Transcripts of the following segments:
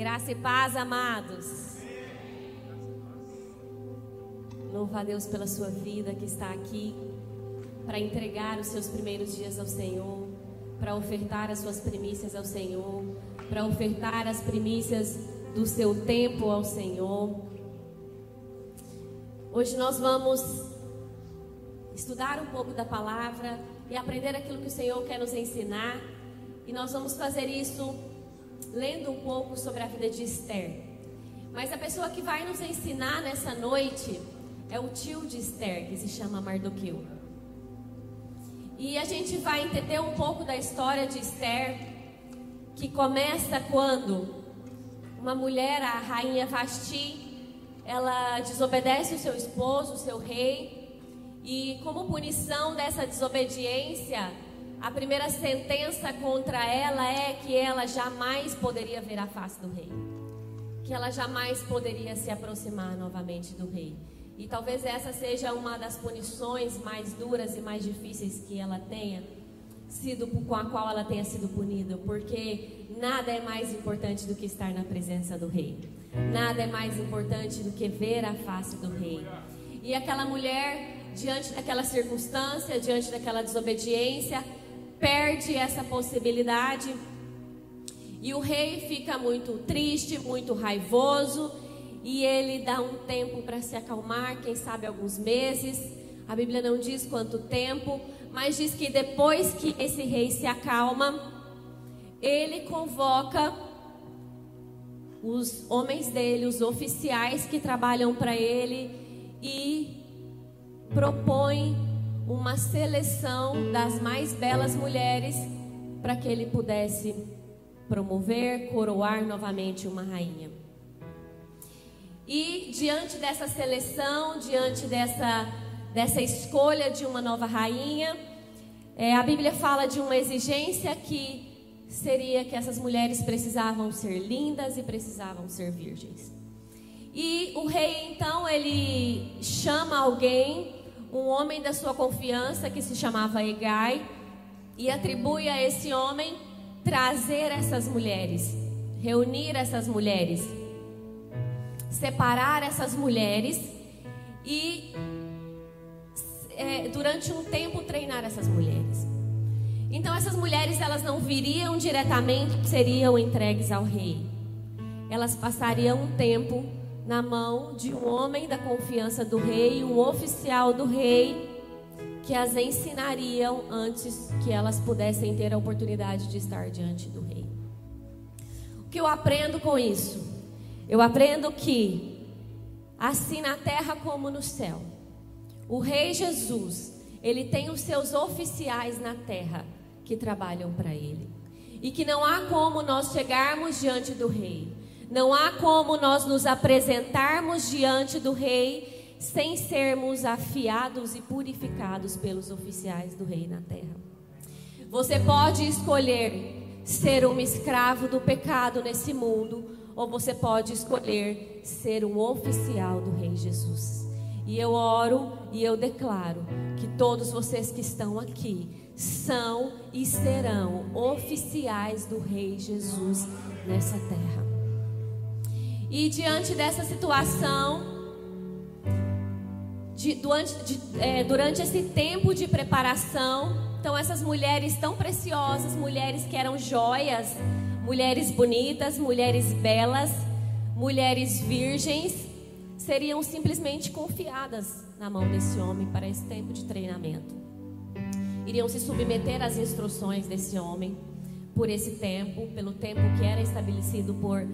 Graça e paz, amados. Louva a Deus pela sua vida que está aqui para entregar os seus primeiros dias ao Senhor, para ofertar as suas primícias ao Senhor, para ofertar as primícias do seu tempo ao Senhor. Hoje nós vamos estudar um pouco da palavra e aprender aquilo que o Senhor quer nos ensinar. E nós vamos fazer isso lendo um pouco sobre a vida de Esther. Mas a pessoa que vai nos ensinar nessa noite é o tio de Esther, que se chama Mardoqueu. E a gente vai entender um pouco da história de Esther, que começa quando uma mulher, a rainha Vasti, ela desobedece o seu esposo, o seu rei, e como punição dessa desobediência, a primeira sentença contra ela é que ela jamais poderia ver a face do rei. Que ela jamais poderia se aproximar novamente do rei. E talvez essa seja uma das punições mais duras e mais difíceis que ela tenha sido com a qual ela tenha sido punida, porque nada é mais importante do que estar na presença do rei. Nada é mais importante do que ver a face do rei. E aquela mulher, diante daquela circunstância, diante daquela desobediência, perde essa possibilidade. E o rei fica muito triste, muito raivoso, e ele dá um tempo para se acalmar, quem sabe alguns meses. A Bíblia não diz quanto tempo, mas diz que depois que esse rei se acalma, ele convoca os homens dele, os oficiais que trabalham para ele e propõe uma seleção das mais belas mulheres para que ele pudesse promover, coroar novamente uma rainha. E diante dessa seleção, diante dessa, dessa escolha de uma nova rainha, é, a Bíblia fala de uma exigência que seria que essas mulheres precisavam ser lindas e precisavam ser virgens. E o rei então ele chama alguém um homem da sua confiança que se chamava Egai e atribui a esse homem trazer essas mulheres, reunir essas mulheres, separar essas mulheres e é, durante um tempo treinar essas mulheres. Então essas mulheres elas não viriam diretamente, seriam entregues ao rei. Elas passariam um tempo na mão de um homem da confiança do rei, um oficial do rei, que as ensinariam antes que elas pudessem ter a oportunidade de estar diante do rei. O que eu aprendo com isso? Eu aprendo que, assim na terra como no céu, o rei Jesus, ele tem os seus oficiais na terra que trabalham para ele. E que não há como nós chegarmos diante do rei não há como nós nos apresentarmos diante do rei sem sermos afiados e purificados pelos oficiais do rei na terra. Você pode escolher ser um escravo do pecado nesse mundo, ou você pode escolher ser um oficial do Rei Jesus. E eu oro e eu declaro que todos vocês que estão aqui são e serão oficiais do Rei Jesus nessa terra. E diante dessa situação, de, durante, de, é, durante esse tempo de preparação, então essas mulheres tão preciosas, mulheres que eram joias, mulheres bonitas, mulheres belas, mulheres virgens, seriam simplesmente confiadas na mão desse homem para esse tempo de treinamento. Iriam se submeter às instruções desse homem por esse tempo, pelo tempo que era estabelecido por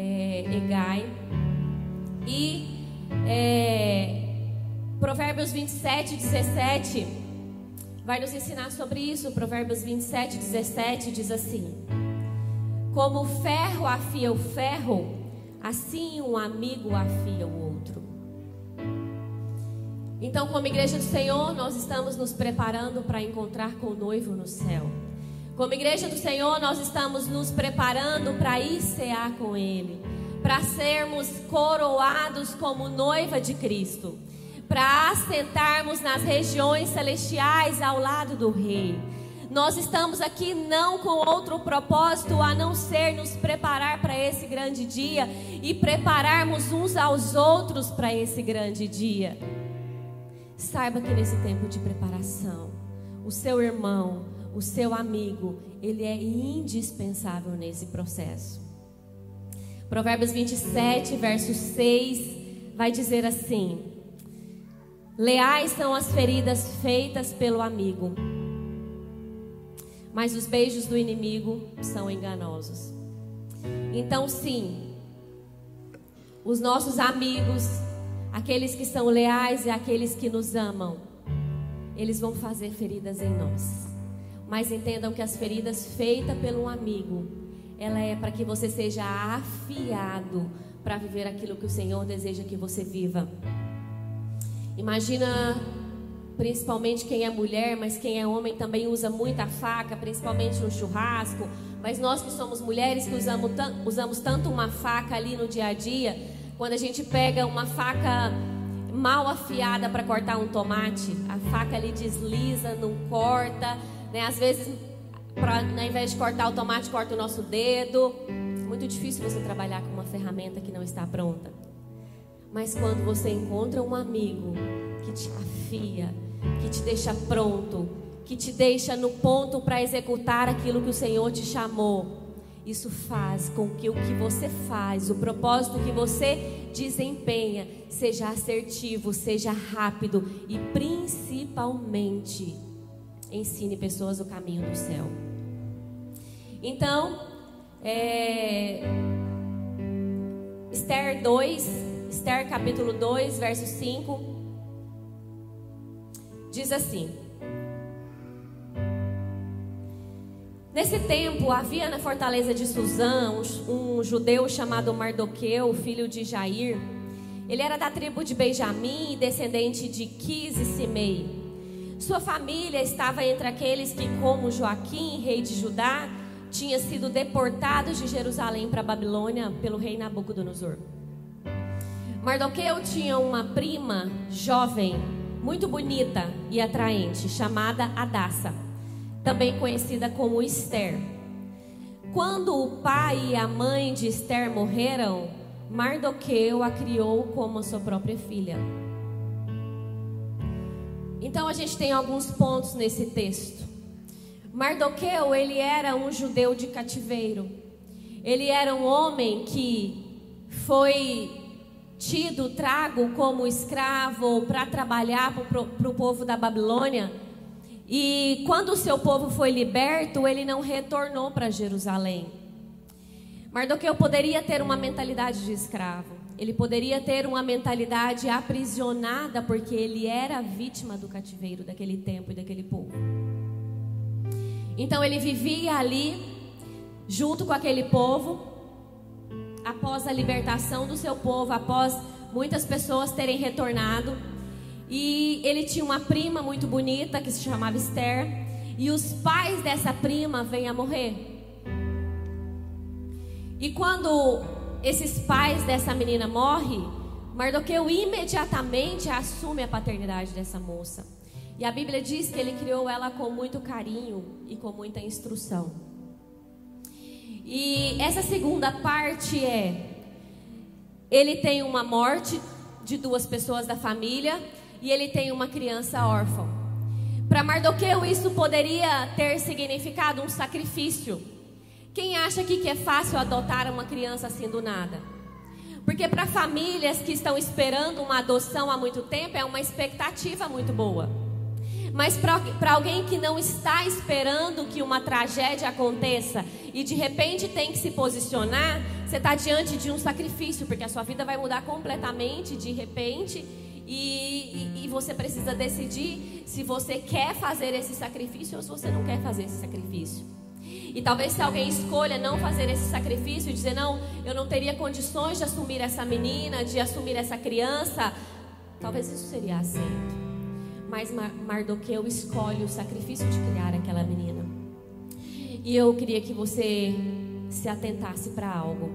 é, Egai. E é, Provérbios 27, 17 vai nos ensinar sobre isso. Provérbios 27, 17 diz assim: Como o ferro afia o ferro, assim um amigo afia o outro. Então, como igreja do Senhor, nós estamos nos preparando para encontrar com o noivo no céu. Como igreja do Senhor, nós estamos nos preparando para ir cear com Ele, para sermos coroados como noiva de Cristo, para assentarmos nas regiões celestiais ao lado do Rei. Nós estamos aqui não com outro propósito a não ser nos preparar para esse grande dia e prepararmos uns aos outros para esse grande dia. Saiba que nesse tempo de preparação, o seu irmão, o seu amigo, ele é indispensável nesse processo. Provérbios 27, verso 6, vai dizer assim: Leais são as feridas feitas pelo amigo, mas os beijos do inimigo são enganosos. Então, sim, os nossos amigos, aqueles que são leais e aqueles que nos amam, eles vão fazer feridas em nós. Mas entendam que as feridas feitas pelo amigo, ela é para que você seja afiado para viver aquilo que o Senhor deseja que você viva. Imagina principalmente quem é mulher, mas quem é homem também usa muita faca, principalmente no churrasco. Mas nós que somos mulheres que usamos, usamos tanto uma faca ali no dia a dia, quando a gente pega uma faca mal afiada para cortar um tomate, a faca ali desliza, não corta, né? Às vezes, pra, ao invés de cortar o tomate, corta o nosso dedo. Muito difícil você trabalhar com uma ferramenta que não está pronta. Mas quando você encontra um amigo que te afia, que te deixa pronto, que te deixa no ponto para executar aquilo que o Senhor te chamou. Isso faz com que o que você faz, o propósito que você desempenha, seja assertivo, seja rápido e principalmente ensine pessoas o caminho do céu. Então, é, Esther 2, Esther capítulo 2, verso 5 diz assim: Nesse tempo havia na fortaleza de Suzã um, judeu chamado Mardoqueu, filho de Jair. Ele era da tribo de Benjamim, descendente de Quis e Simei. Sua família estava entre aqueles que, como Joaquim, rei de Judá, tinha sido deportados de Jerusalém para Babilônia pelo rei Nabucodonosor. Mardoqueu tinha uma prima jovem muito bonita e atraente, chamada Adassa, também conhecida como Esther. Quando o pai e a mãe de Esther morreram, Mardoqueu a criou como sua própria filha. Então a gente tem alguns pontos nesse texto. Mardoqueu, ele era um judeu de cativeiro. Ele era um homem que foi tido, trago como escravo para trabalhar para o povo da Babilônia. E quando o seu povo foi liberto, ele não retornou para Jerusalém. Mardoqueu poderia ter uma mentalidade de escravo. Ele poderia ter uma mentalidade aprisionada, porque ele era vítima do cativeiro daquele tempo e daquele povo. Então ele vivia ali, junto com aquele povo, após a libertação do seu povo, após muitas pessoas terem retornado. E ele tinha uma prima muito bonita que se chamava Esther. E os pais dessa prima vêm a morrer. E quando esses pais dessa menina morrem, Mardoqueu imediatamente assume a paternidade dessa moça. E a Bíblia diz que ele criou ela com muito carinho e com muita instrução. E essa segunda parte é: ele tem uma morte de duas pessoas da família e ele tem uma criança órfã. Para Mardoqueu, isso poderia ter significado um sacrifício. Quem acha que é fácil adotar uma criança assim do nada? Porque para famílias que estão esperando uma adoção há muito tempo, é uma expectativa muito boa. Mas para alguém que não está esperando que uma tragédia aconteça e de repente tem que se posicionar, você está diante de um sacrifício, porque a sua vida vai mudar completamente de repente. E, e, e, você precisa decidir se você quer fazer esse sacrifício ou se você não quer fazer esse sacrifício. E talvez se alguém escolha não fazer esse sacrifício e dizer, não, eu não teria condições de assumir essa menina, de assumir essa criança, talvez isso seria aceito mas Mardoqueu escolhe o sacrifício de criar aquela menina. E eu queria que você se atentasse para algo.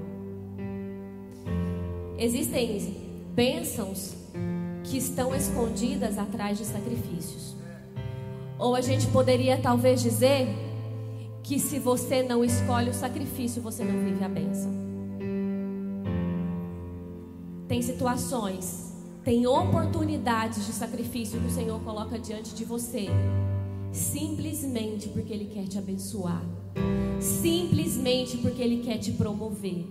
Existem bênçãos que estão escondidas atrás de sacrifícios. Ou a gente poderia talvez dizer que se você não escolhe o sacrifício, você não vive a bênção. Tem situações, tem oportunidades de sacrifício que o Senhor coloca diante de você, simplesmente porque Ele quer te abençoar, simplesmente porque Ele quer te promover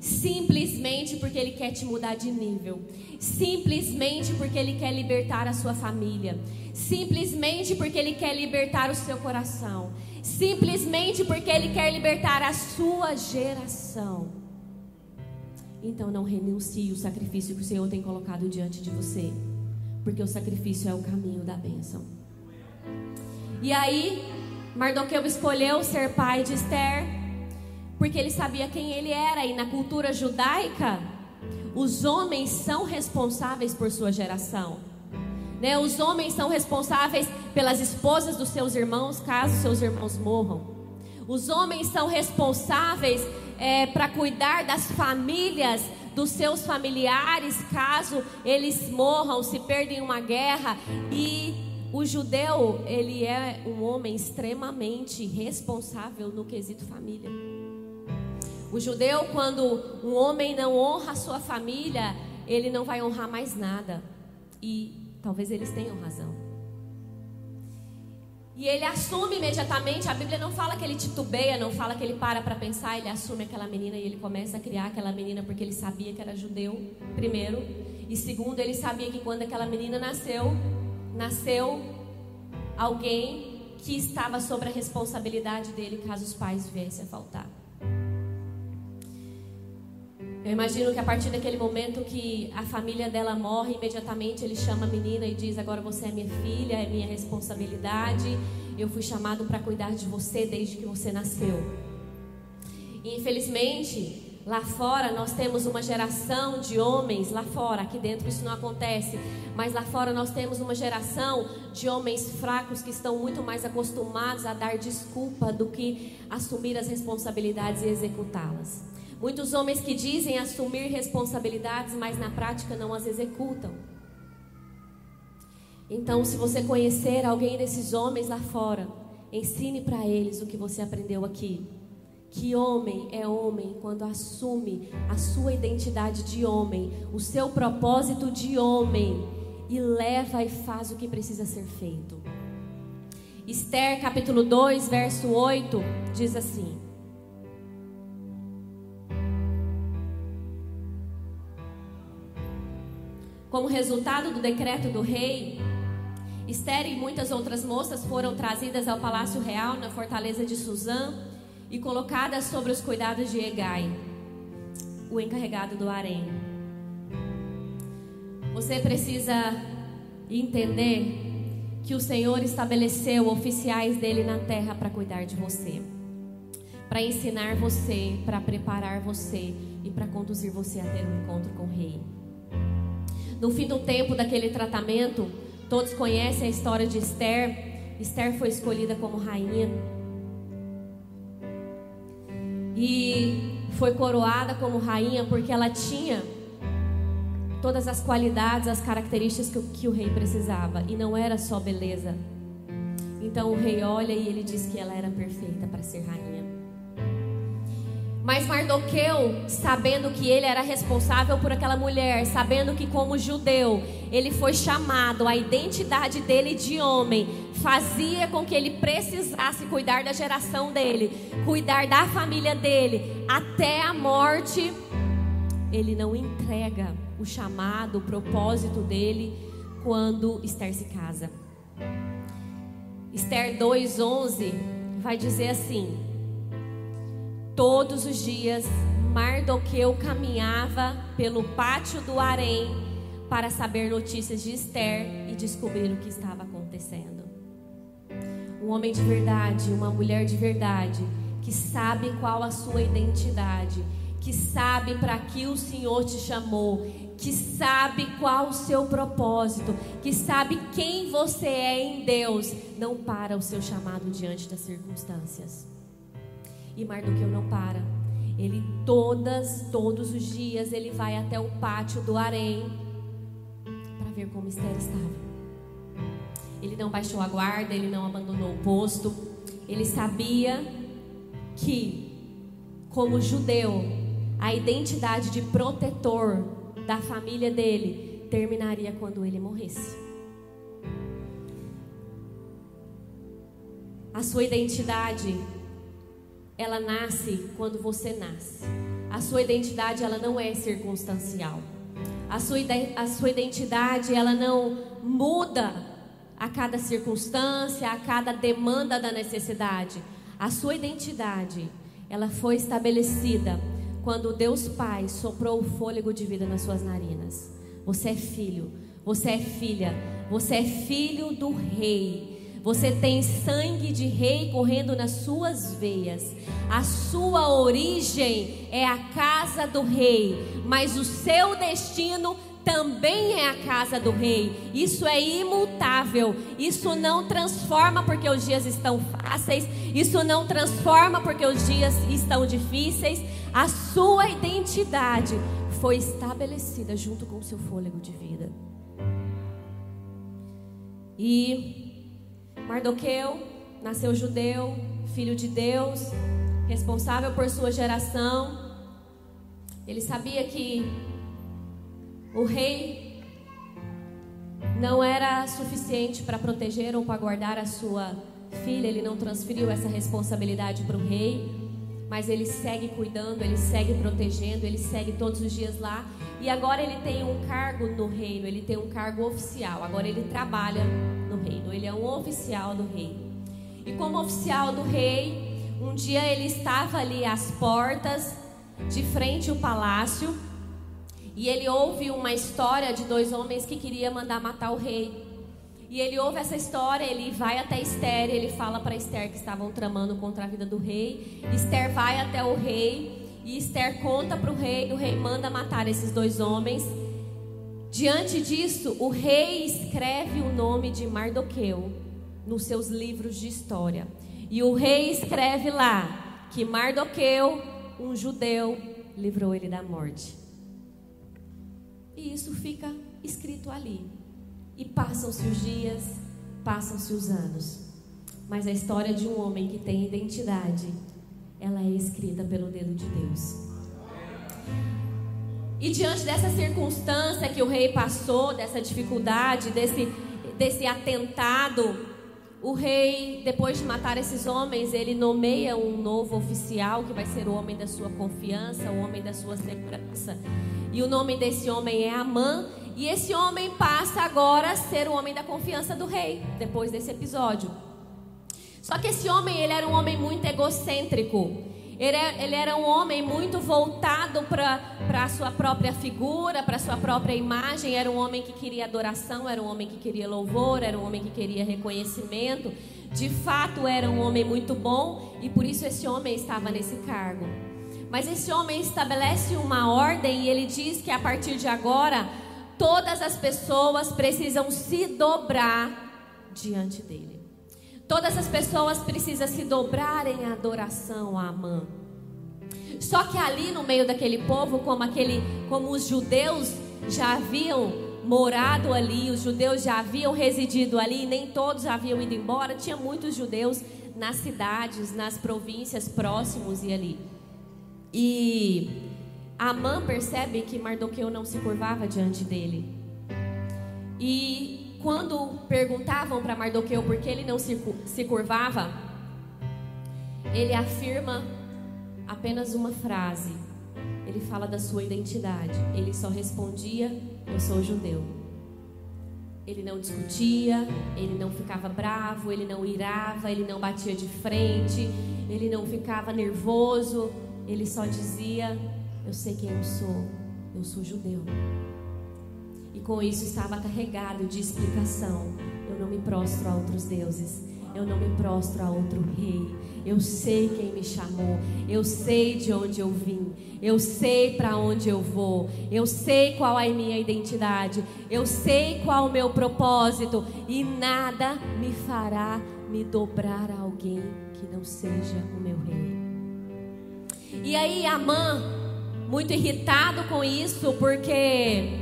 simplesmente porque Ele quer te mudar de nível, simplesmente porque Ele quer libertar a sua família, simplesmente porque Ele quer libertar o seu coração, simplesmente porque Ele quer libertar a sua geração. Então não renuncie o sacrifício que o Senhor tem colocado diante de você, porque o sacrifício é o caminho da bênção. E aí, Mardoqueu escolheu ser pai de Esther porque ele sabia quem ele era. E na cultura judaica, os homens são responsáveis por sua geração. Né? Os homens são responsáveis pelas esposas dos seus irmãos, caso seus irmãos morram. Os homens são responsáveis é, para cuidar das famílias dos seus familiares, caso eles morram, se perdem em uma guerra. E o judeu, ele é um homem extremamente responsável no quesito família. O judeu, quando um homem não honra a sua família, ele não vai honrar mais nada. E talvez eles tenham razão. E ele assume imediatamente, a Bíblia não fala que ele titubeia, não fala que ele para para pensar, ele assume aquela menina e ele começa a criar aquela menina porque ele sabia que era judeu, primeiro. E segundo, ele sabia que quando aquela menina nasceu, nasceu alguém que estava sobre a responsabilidade dele caso os pais viessem a faltar. Eu imagino que a partir daquele momento que a família dela morre, imediatamente ele chama a menina e diz: Agora você é minha filha, é minha responsabilidade. Eu fui chamado para cuidar de você desde que você nasceu. E infelizmente, lá fora nós temos uma geração de homens, lá fora, aqui dentro isso não acontece, mas lá fora nós temos uma geração de homens fracos que estão muito mais acostumados a dar desculpa do que assumir as responsabilidades e executá-las. Muitos homens que dizem assumir responsabilidades, mas na prática não as executam. Então, se você conhecer alguém desses homens lá fora, ensine para eles o que você aprendeu aqui. Que homem é homem quando assume a sua identidade de homem, o seu propósito de homem e leva e faz o que precisa ser feito. Esther capítulo 2, verso 8 diz assim: Como resultado do decreto do rei, Esther e muitas outras moças foram trazidas ao palácio real na fortaleza de Suzã e colocadas sobre os cuidados de Egai, o encarregado do harém. Você precisa entender que o Senhor estabeleceu oficiais dele na terra para cuidar de você, para ensinar você, para preparar você e para conduzir você a ter um encontro com o rei. No fim do tempo daquele tratamento, todos conhecem a história de Esther. Esther foi escolhida como rainha. E foi coroada como rainha porque ela tinha todas as qualidades, as características que, que o rei precisava. E não era só beleza. Então o rei olha e ele diz que ela era perfeita para ser rainha. Mas Mardoqueu, sabendo que ele era responsável por aquela mulher, sabendo que como judeu, ele foi chamado, a identidade dele de homem fazia com que ele precisasse cuidar da geração dele, cuidar da família dele até a morte. Ele não entrega o chamado, o propósito dele quando Esther se casa. Esther 2:11 vai dizer assim: Todos os dias, Mardoqueu caminhava pelo pátio do harém para saber notícias de Esther e descobrir o que estava acontecendo. Um homem de verdade, uma mulher de verdade, que sabe qual a sua identidade, que sabe para que o Senhor te chamou, que sabe qual o seu propósito, que sabe quem você é em Deus, não para o seu chamado diante das circunstâncias. E Mardoqueu não para. Ele todas, todos os dias, ele vai até o pátio do harém para ver como Esther estava. Ele não baixou a guarda, ele não abandonou o posto. Ele sabia que, como judeu, a identidade de protetor da família dele terminaria quando ele morresse. A sua identidade, ela nasce quando você nasce. A sua identidade, ela não é circunstancial. A sua, a sua identidade, ela não muda a cada circunstância, a cada demanda da necessidade. A sua identidade, ela foi estabelecida quando Deus Pai soprou o fôlego de vida nas suas narinas. Você é filho, você é filha, você é filho do rei. Você tem sangue de rei correndo nas suas veias. A sua origem é a casa do rei, mas o seu destino também é a casa do rei. Isso é imutável. Isso não transforma porque os dias estão fáceis. Isso não transforma porque os dias estão difíceis. A sua identidade foi estabelecida junto com o seu fôlego de vida. E Mardoqueu nasceu judeu, filho de Deus, responsável por sua geração. Ele sabia que o rei não era suficiente para proteger ou para guardar a sua filha, ele não transferiu essa responsabilidade para o rei, mas ele segue cuidando, ele segue protegendo, ele segue todos os dias lá. E agora ele tem um cargo no reino, ele tem um cargo oficial. Agora ele trabalha reino, ele é um oficial do rei. E como oficial do rei, um dia ele estava ali às portas, de frente ao palácio, e ele ouve uma história de dois homens que queriam mandar matar o rei. E ele ouve essa história, ele vai até Esther, ele fala para Esther que estavam tramando contra a vida do rei. Esther vai até o rei e Esther conta para o rei, o rei manda matar esses dois homens. Diante disso, o rei escreve o nome de Mardoqueu nos seus livros de história. E o rei escreve lá que Mardoqueu, um judeu, livrou ele da morte. E isso fica escrito ali. E passam-se os dias, passam-se os anos. Mas a história de um homem que tem identidade, ela é escrita pelo dedo de Deus. E diante dessa circunstância que o rei passou, dessa dificuldade, desse, desse atentado, o rei, depois de matar esses homens, ele nomeia um novo oficial que vai ser o homem da sua confiança, o homem da sua segurança. E o nome desse homem é Amã. E esse homem passa agora a ser o homem da confiança do rei, depois desse episódio. Só que esse homem, ele era um homem muito egocêntrico. Ele, é, ele era um homem muito voltado para a sua própria figura, para a sua própria imagem. Era um homem que queria adoração, era um homem que queria louvor, era um homem que queria reconhecimento. De fato, era um homem muito bom e por isso esse homem estava nesse cargo. Mas esse homem estabelece uma ordem e ele diz que a partir de agora todas as pessoas precisam se dobrar diante dele. Todas as pessoas precisam se dobrar em adoração a Amã. Só que ali no meio daquele povo, como aquele, como os judeus já haviam morado ali, os judeus já haviam residido ali, nem todos haviam ido embora, tinha muitos judeus nas cidades, nas províncias próximos e ali. E Amã percebe que Mardoqueu não se curvava diante dele. E quando perguntavam para Mardoqueu por que ele não se, se curvava, ele afirma apenas uma frase. Ele fala da sua identidade. Ele só respondia: Eu sou judeu. Ele não discutia, ele não ficava bravo, ele não irava, ele não batia de frente, ele não ficava nervoso. Ele só dizia: Eu sei quem eu sou, eu sou judeu. E com isso estava carregado de explicação. Eu não me prostro a outros deuses, eu não me prostro a outro rei. Eu sei quem me chamou, eu sei de onde eu vim, eu sei para onde eu vou, eu sei qual é a minha identidade, eu sei qual o meu propósito e nada me fará me dobrar a alguém que não seja o meu rei. E aí Amã, muito irritado com isso, porque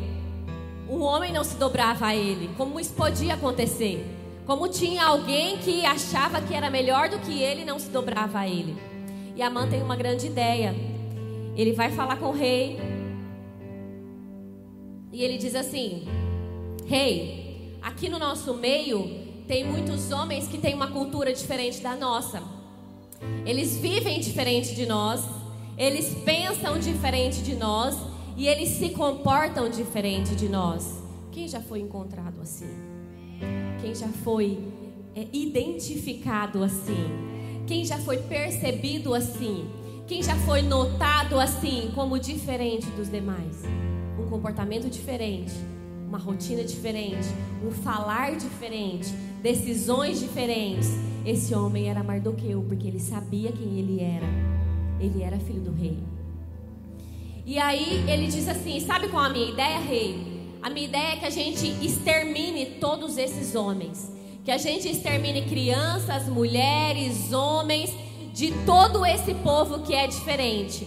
o homem não se dobrava a ele. Como isso podia acontecer? Como tinha alguém que achava que era melhor do que ele, não se dobrava a ele. E Amã tem uma grande ideia. Ele vai falar com o rei. E ele diz assim: Rei, aqui no nosso meio tem muitos homens que têm uma cultura diferente da nossa. Eles vivem diferente de nós, eles pensam diferente de nós e eles se comportam diferente de nós. Quem já foi encontrado assim? Quem já foi é, identificado assim? Quem já foi percebido assim? Quem já foi notado assim como diferente dos demais? Um comportamento diferente, uma rotina diferente, um falar diferente, decisões diferentes. Esse homem era Mardoqueu, porque ele sabia quem ele era. Ele era filho do rei. E aí ele diz assim: Sabe qual é a minha ideia, rei? A minha ideia é que a gente extermine todos esses homens. Que a gente extermine crianças, mulheres, homens, de todo esse povo que é diferente.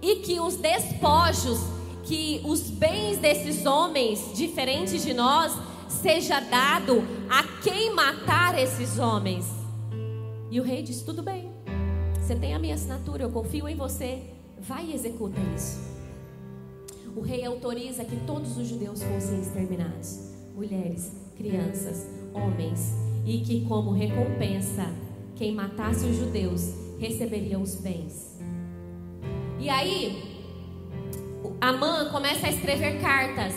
E que os despojos, que os bens desses homens diferentes de nós, seja dado a quem matar esses homens. E o rei diz: Tudo bem, você tem a minha assinatura, eu confio em você, vai e executa isso. O rei autoriza que todos os judeus fossem exterminados mulheres, crianças, homens e que, como recompensa, quem matasse os judeus receberia os bens. E aí, Amã começa a escrever cartas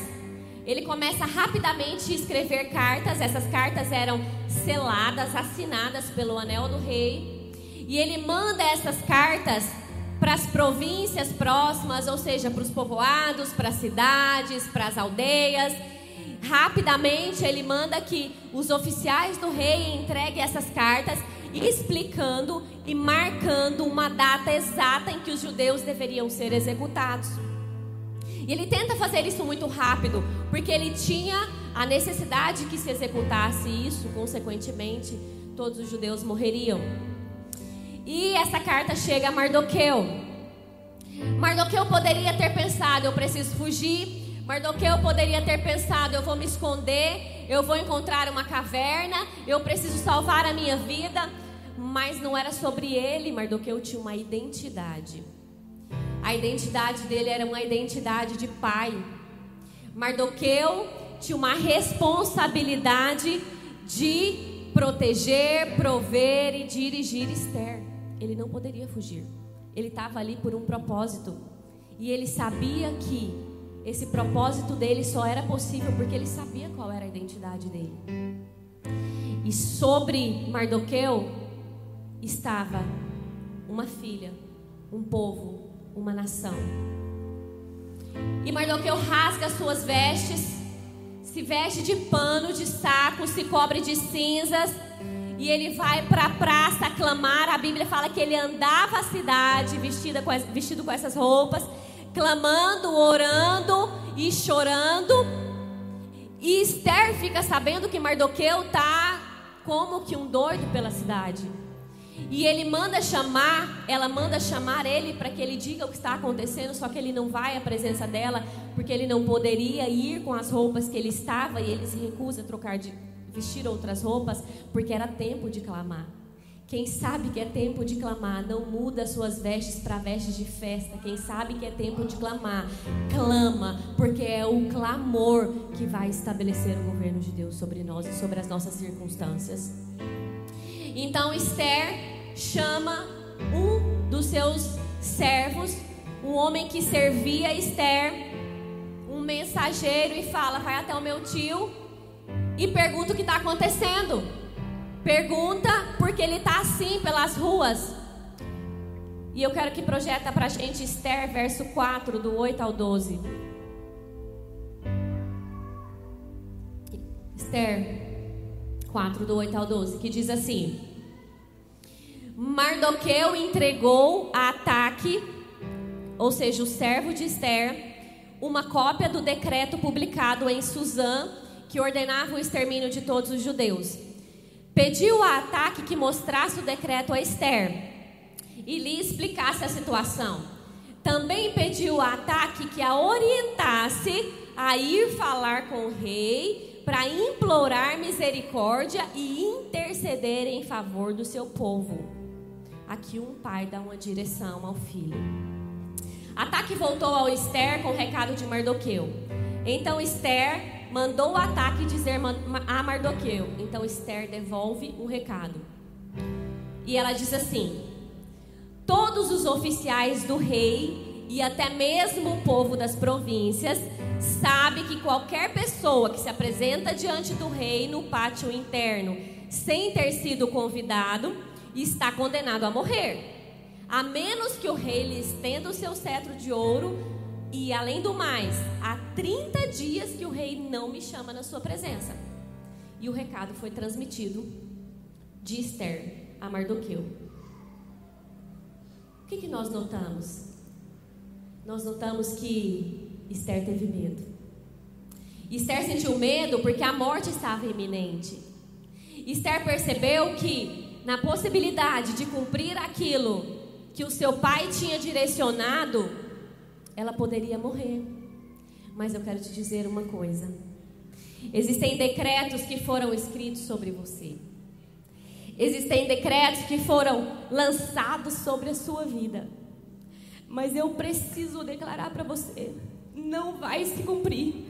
ele começa rapidamente a escrever cartas. Essas cartas eram seladas, assinadas pelo anel do rei. E ele manda essas cartas para as províncias próximas, ou seja, para os povoados, para as cidades, para as aldeias. Rapidamente ele manda que os oficiais do rei entreguem essas cartas, explicando e marcando uma data exata em que os judeus deveriam ser executados. E ele tenta fazer isso muito rápido, porque ele tinha a necessidade que se executasse isso, consequentemente, todos os judeus morreriam. E essa carta chega a Mardoqueu. Mardoqueu poderia ter pensado: eu preciso fugir. Mardoqueu poderia ter pensado: eu vou me esconder, eu vou encontrar uma caverna, eu preciso salvar a minha vida. Mas não era sobre ele, Mardoqueu tinha uma identidade. A identidade dele era uma identidade de pai. Mardoqueu tinha uma responsabilidade de proteger, prover e dirigir Esther. Ele não poderia fugir. Ele estava ali por um propósito. E ele sabia que esse propósito dele só era possível porque ele sabia qual era a identidade dele. E sobre Mardoqueu estava uma filha, um povo, uma nação. E Mardoqueu rasga suas vestes, se veste de pano, de saco, se cobre de cinzas, e ele vai para a praça clamar. A Bíblia fala que ele andava a cidade vestida com, vestido com essas roupas, clamando, orando e chorando. E Esther fica sabendo que Mardoqueu está como que um doido pela cidade. E ele manda chamar, ela manda chamar ele para que ele diga o que está acontecendo, só que ele não vai à presença dela, porque ele não poderia ir com as roupas que ele estava e ele se recusa a trocar de vestir outras roupas, porque era tempo de clamar. Quem sabe que é tempo de clamar, não muda suas vestes para vestes de festa. Quem sabe que é tempo de clamar, clama, porque é o clamor que vai estabelecer o governo de Deus sobre nós e sobre as nossas circunstâncias. Então Esther chama um dos seus servos, um homem que servia Esther, um mensageiro, e fala: Vai até o meu tio e pergunta o que está acontecendo. Pergunta porque ele está assim pelas ruas. E eu quero que projeta para a gente Esther, verso 4, do 8 ao 12. Esther 4, do 8 ao 12, que diz assim: Mardoqueu entregou a Ataque, ou seja, o servo de Esther, uma cópia do decreto publicado em Suzã, que ordenava o extermínio de todos os judeus. Pediu a Ataque que mostrasse o decreto a Esther e lhe explicasse a situação. Também pediu a Ataque que a orientasse a ir falar com o rei para implorar misericórdia e interceder em favor do seu povo. Aqui um pai dá uma direção ao filho. Ataque voltou ao Esther com o recado de Mardoqueu. Então Esther mandou o ataque dizer a Mardoqueu. Então Esther devolve o recado. E ela diz assim: Todos os oficiais do rei e até mesmo o povo das províncias sabe que qualquer pessoa que se apresenta diante do rei no pátio interno sem ter sido convidado está condenado a morrer. A menos que o rei lhe estenda o seu cetro de ouro e além do mais, há 30 dias que o rei não me chama na sua presença. E o recado foi transmitido de Esther a Mardoqueu. O que, que nós notamos? Nós notamos que Esther teve medo. Esther sentiu medo porque a morte estava iminente. Esther percebeu que, na possibilidade de cumprir aquilo que o seu pai tinha direcionado, ela poderia morrer. Mas eu quero te dizer uma coisa: existem decretos que foram escritos sobre você. Existem decretos que foram lançados sobre a sua vida. Mas eu preciso declarar para você: não vai se cumprir.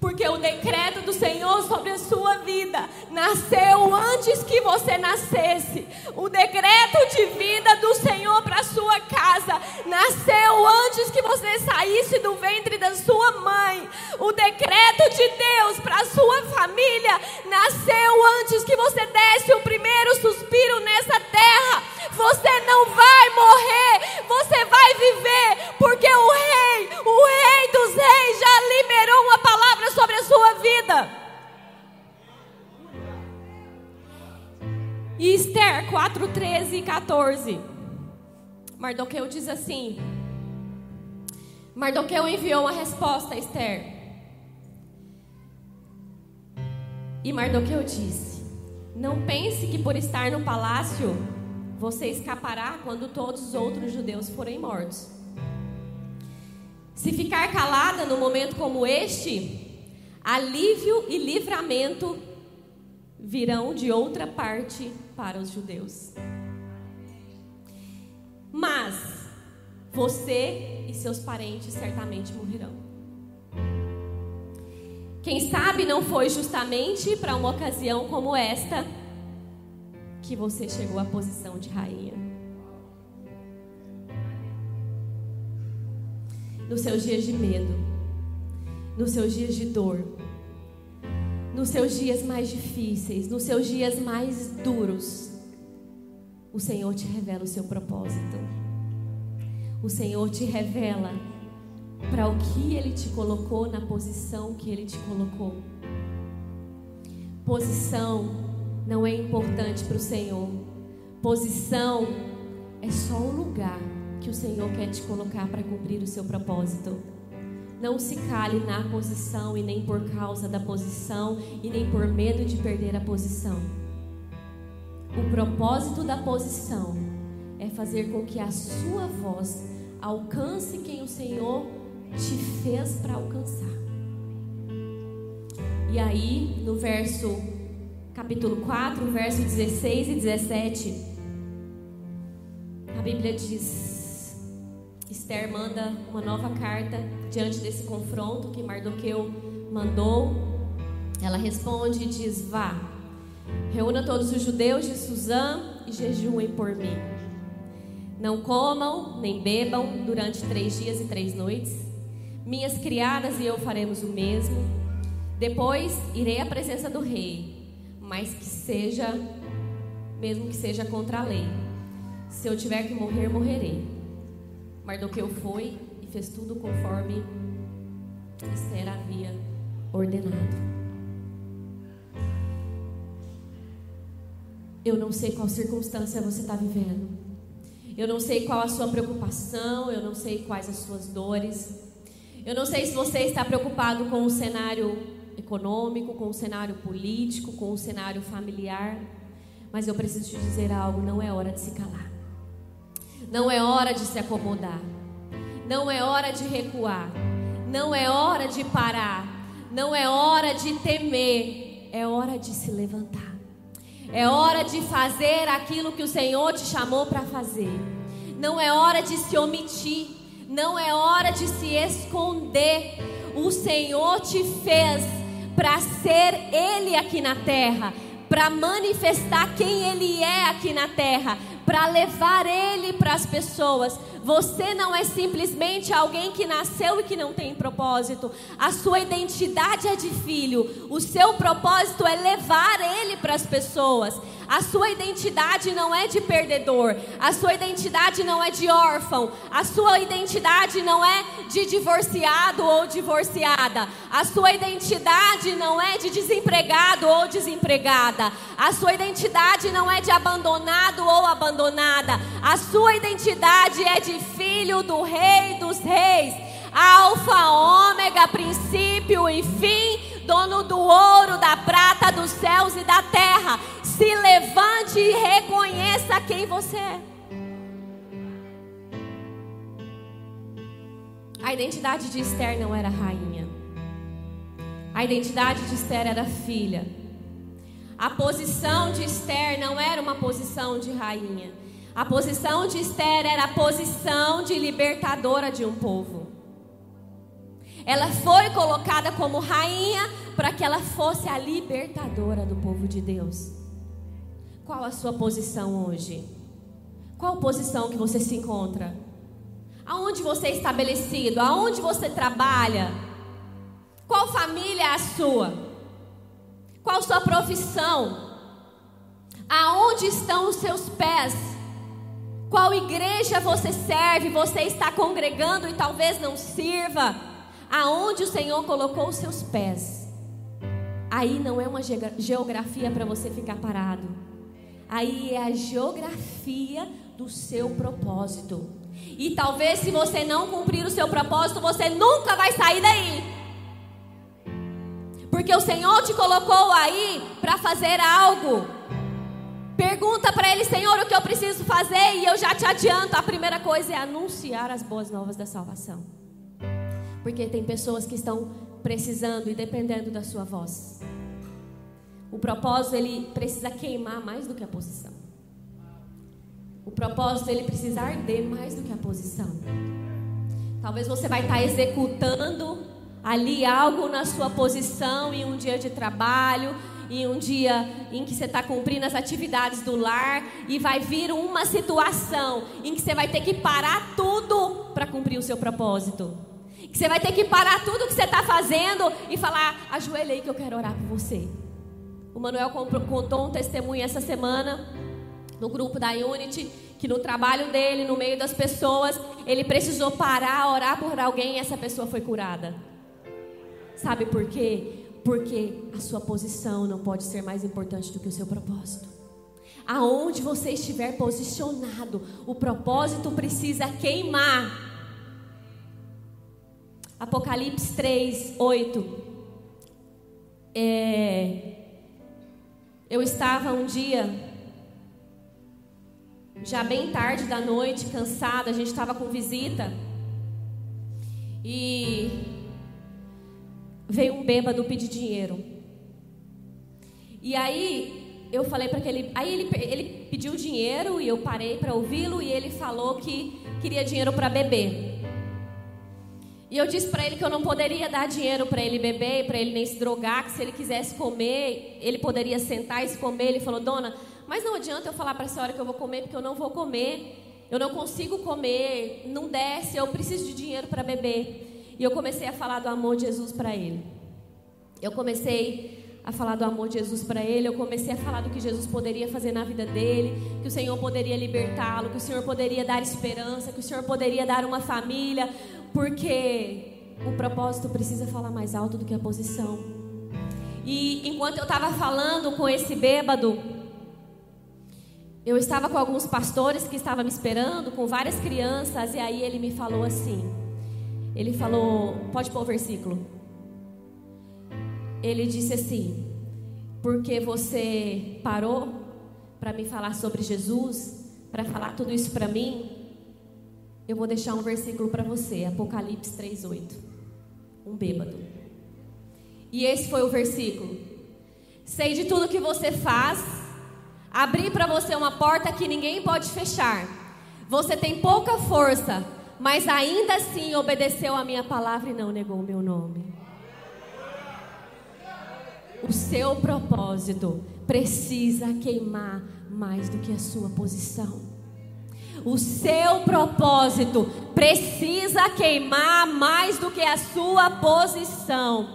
Porque o decreto do Senhor sobre a sua vida nasceu antes que você nascesse. O decreto de vida do Senhor para sua casa nasceu antes que você saísse do ventre da sua mãe. O decreto de Deus para a sua família nasceu antes que você desse o primeiro suspiro nessa terra. Você não vai morrer, você vai viver, porque o Rei, o Rei dos Reis, já liberou uma palavra sobre a sua vida. Esther 4, 13 e 14. Mardoqueu diz assim: Mardoqueu enviou uma resposta a Esther. E Mardoqueu disse: Não pense que por estar no palácio você escapará quando todos os outros judeus forem mortos. Se ficar calada no momento como este, alívio e livramento virão de outra parte para os judeus. Mas você e seus parentes certamente morrerão. Quem sabe não foi justamente para uma ocasião como esta que você chegou à posição de rainha. Nos seus dias de medo, nos seus dias de dor, nos seus dias mais difíceis, nos seus dias mais duros, o Senhor te revela o seu propósito. O Senhor te revela para o que Ele te colocou na posição que Ele te colocou. Posição não é importante para o Senhor. Posição é só o lugar que o Senhor quer te colocar para cumprir o seu propósito. Não se cale na posição e nem por causa da posição e nem por medo de perder a posição. O propósito da posição é fazer com que a sua voz alcance quem o Senhor te fez para alcançar. E aí, no verso capítulo 4, verso 16 e 17, a Bíblia diz: Esther manda uma nova carta diante desse confronto que Mardoqueu mandou. Ela responde e diz: Vá, reúna todos os judeus de Suzã e jejuem por mim. Não comam nem bebam durante três dias e três noites. Minhas criadas e eu faremos o mesmo. Depois irei à presença do rei, mas que seja, mesmo que seja contra a lei. Se eu tiver que morrer, morrerei. Mardoqueu foi e fez tudo conforme Esther havia ordenado. Eu não sei qual circunstância você está vivendo. Eu não sei qual a sua preocupação. Eu não sei quais as suas dores. Eu não sei se você está preocupado com o cenário econômico, com o cenário político, com o cenário familiar. Mas eu preciso te dizer algo: não é hora de se calar. Não é hora de se acomodar. Não é hora de recuar. Não é hora de parar. Não é hora de temer, é hora de se levantar. É hora de fazer aquilo que o Senhor te chamou para fazer. Não é hora de se omitir, não é hora de se esconder. O Senhor te fez para ser Ele aqui na terra, para manifestar quem Ele é aqui na terra, para levar Ele para as pessoas. Você não é simplesmente alguém que nasceu e que não tem propósito. A sua identidade é de filho. O seu propósito é levar ele para as pessoas. A sua identidade não é de perdedor. A sua identidade não é de órfão. A sua identidade não é de divorciado ou divorciada. A sua identidade não é de desempregado ou desempregada. A sua identidade não é de abandonado ou abandonada. A sua identidade é de filho do Rei dos Reis, Alfa, Ômega, princípio e fim, dono do ouro, da prata, dos céus e da terra. Se levante e reconheça quem você é. A identidade de Esther não era rainha. A identidade de Esther era filha. A posição de Esther não era uma posição de rainha. A posição de Esther era a posição de libertadora de um povo. Ela foi colocada como rainha para que ela fosse a libertadora do povo de Deus. Qual a sua posição hoje? Qual posição que você se encontra? Aonde você é estabelecido? Aonde você trabalha? Qual família é a sua? Qual sua profissão? Aonde estão os seus pés? Qual igreja você serve? Você está congregando e talvez não sirva. Aonde o Senhor colocou os seus pés. Aí não é uma geografia para você ficar parado. Aí é a geografia do seu propósito. E talvez se você não cumprir o seu propósito, você nunca vai sair daí. Porque o Senhor te colocou aí para fazer algo. Pergunta para ele, Senhor, o que eu preciso fazer? E eu já te adianto: a primeira coisa é anunciar as boas novas da salvação. Porque tem pessoas que estão precisando e dependendo da sua voz. O propósito ele precisa queimar mais do que a posição. O propósito ele precisa arder mais do que a posição. Talvez você vai estar executando ali algo na sua posição em um dia de trabalho, em um dia em que você está cumprindo as atividades do lar e vai vir uma situação em que você vai ter que parar tudo para cumprir o seu propósito. Que você vai ter que parar tudo que você está fazendo e falar: ajoelhei que eu quero orar por você. O Manuel contou um testemunho essa semana no grupo da Unity que no trabalho dele, no meio das pessoas, ele precisou parar, orar por alguém e essa pessoa foi curada. Sabe por quê? Porque a sua posição não pode ser mais importante do que o seu propósito. Aonde você estiver posicionado, o propósito precisa queimar. Apocalipse 3, 8. É, eu estava um dia, já bem tarde da noite, cansada, a gente estava com visita. E veio um bêbado pedir dinheiro. E aí eu falei para aquele, aí ele, ele pediu dinheiro e eu parei para ouvi-lo e ele falou que queria dinheiro para beber. E eu disse para ele que eu não poderia dar dinheiro para ele beber, para ele nem se drogar, que se ele quisesse comer, ele poderia sentar e se comer. Ele falou: "Dona, mas não adianta eu falar para a senhora que eu vou comer porque eu não vou comer. Eu não consigo comer, não desce, eu preciso de dinheiro para beber". E eu comecei a falar do amor de Jesus para ele. Eu comecei a falar do amor de Jesus para ele, eu comecei a falar do que Jesus poderia fazer na vida dele, que o Senhor poderia libertá-lo, que o Senhor poderia dar esperança, que o Senhor poderia dar uma família, porque o propósito precisa falar mais alto do que a posição. E enquanto eu estava falando com esse bêbado, eu estava com alguns pastores que estavam me esperando, com várias crianças, e aí ele me falou assim: ele falou, pode pôr o versículo. Ele disse assim: Porque você parou para me falar sobre Jesus, para falar tudo isso para mim, eu vou deixar um versículo para você, Apocalipse 3:8. Um bêbado. E esse foi o versículo. Sei de tudo que você faz, abri para você uma porta que ninguém pode fechar. Você tem pouca força, mas ainda assim obedeceu a minha palavra e não negou o meu nome. O seu propósito precisa queimar mais do que a sua posição. O seu propósito precisa queimar mais do que a sua posição.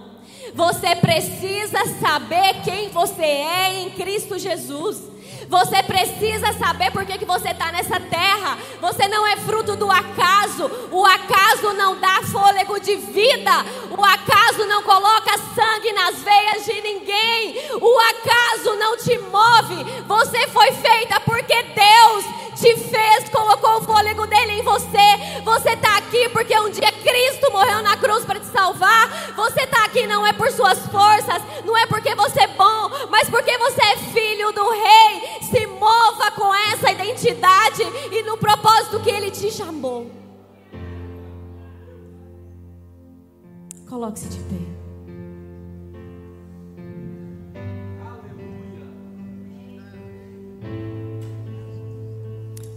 Você precisa saber quem você é em Cristo Jesus. Você precisa saber por que, que você está nessa terra. Você não é fruto do acaso. O acaso não dá fôlego de vida. O acaso não coloca sangue nas veias de ninguém. O acaso não te move. Você foi feita porque Deus te fez, colocou o fôlego dele em você. Você está aqui porque um dia Cristo morreu na cruz para te salvar. Você está aqui não é por suas forças, não é porque você é bom, mas porque você é filho do Rei. Se mova com essa identidade e no propósito que ele te chamou. Coloque-se de pé.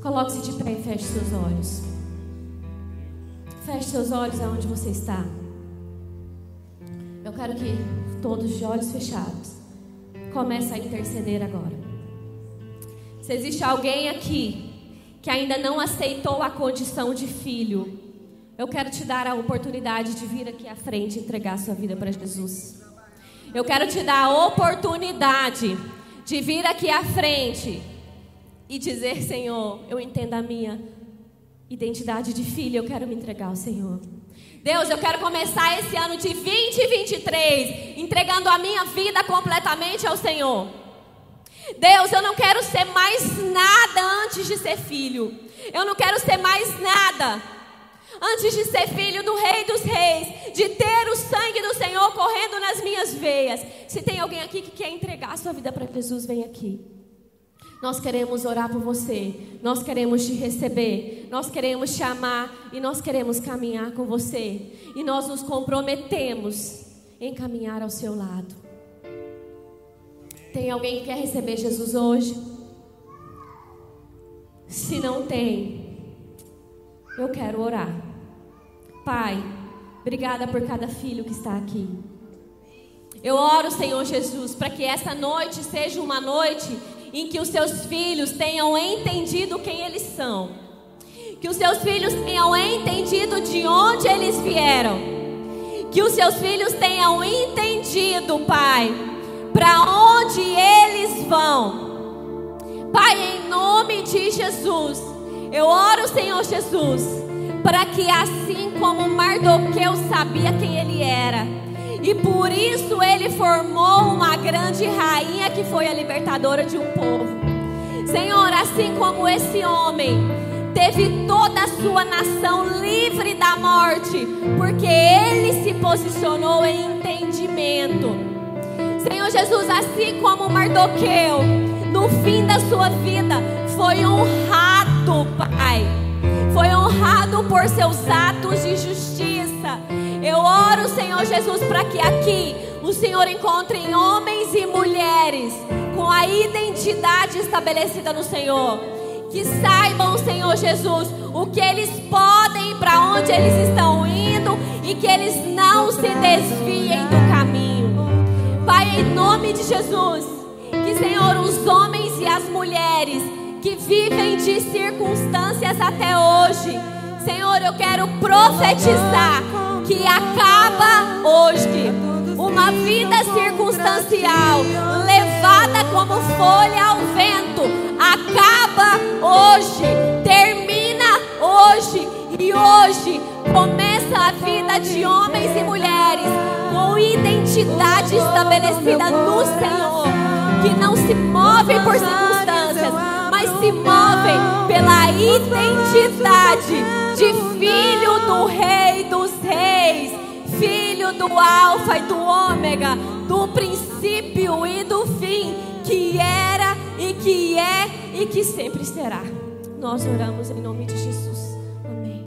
Coloque-se de pé e feche seus olhos. Feche seus olhos aonde você está. Eu quero que todos de olhos fechados comece a interceder agora. Se existe alguém aqui que ainda não aceitou a condição de filho, eu quero te dar a oportunidade de vir aqui à frente e entregar sua vida para Jesus. Eu quero te dar a oportunidade de vir aqui à frente e dizer: Senhor, eu entendo a minha identidade de filho, eu quero me entregar ao Senhor. Deus, eu quero começar esse ano de 2023 entregando a minha vida completamente ao Senhor. Deus, eu não quero ser mais nada antes de ser filho. Eu não quero ser mais nada antes de ser filho do Rei dos Reis, de ter o sangue do Senhor correndo nas minhas veias. Se tem alguém aqui que quer entregar a sua vida para Jesus, vem aqui. Nós queremos orar por você, nós queremos te receber, nós queremos te amar e nós queremos caminhar com você. E nós nos comprometemos em caminhar ao seu lado. Tem alguém que quer receber Jesus hoje? Se não tem, eu quero orar. Pai, obrigada por cada filho que está aqui. Eu oro, Senhor Jesus, para que essa noite seja uma noite em que os seus filhos tenham entendido quem eles são. Que os seus filhos tenham entendido de onde eles vieram. Que os seus filhos tenham entendido, Pai, para onde eles vão. Pai, em nome de Jesus, eu oro, Senhor Jesus, para que assim como Mardoqueu sabia quem ele era, e por isso ele formou uma grande rainha que foi a libertadora de um povo. Senhor, assim como esse homem teve toda a sua nação livre da morte, porque ele se posicionou em entendimento. Senhor Jesus, assim como Mardoqueu, no fim da sua vida, foi honrado, Pai. Foi honrado por seus atos de justiça. Eu oro, Senhor Jesus, para que aqui o Senhor encontre homens e mulheres com a identidade estabelecida no Senhor. Que saibam, Senhor Jesus, o que eles podem, para onde eles estão indo e que eles não se desviem do caminho. Pai, em nome de Jesus, que, Senhor, os homens e as mulheres que vivem de circunstâncias até hoje, Senhor, eu quero profetizar que acaba hoje. Uma vida circunstancial, levada como folha ao vento, acaba hoje, termina hoje e hoje começa a vida de homens e mulheres com identidade estabelecida no Senhor, que não se movem por circunstâncias, se movem pela identidade de filho do Rei dos Reis, filho do Alfa e do Ômega, do princípio e do fim, que era e que é e que sempre será. Nós oramos em nome de Jesus.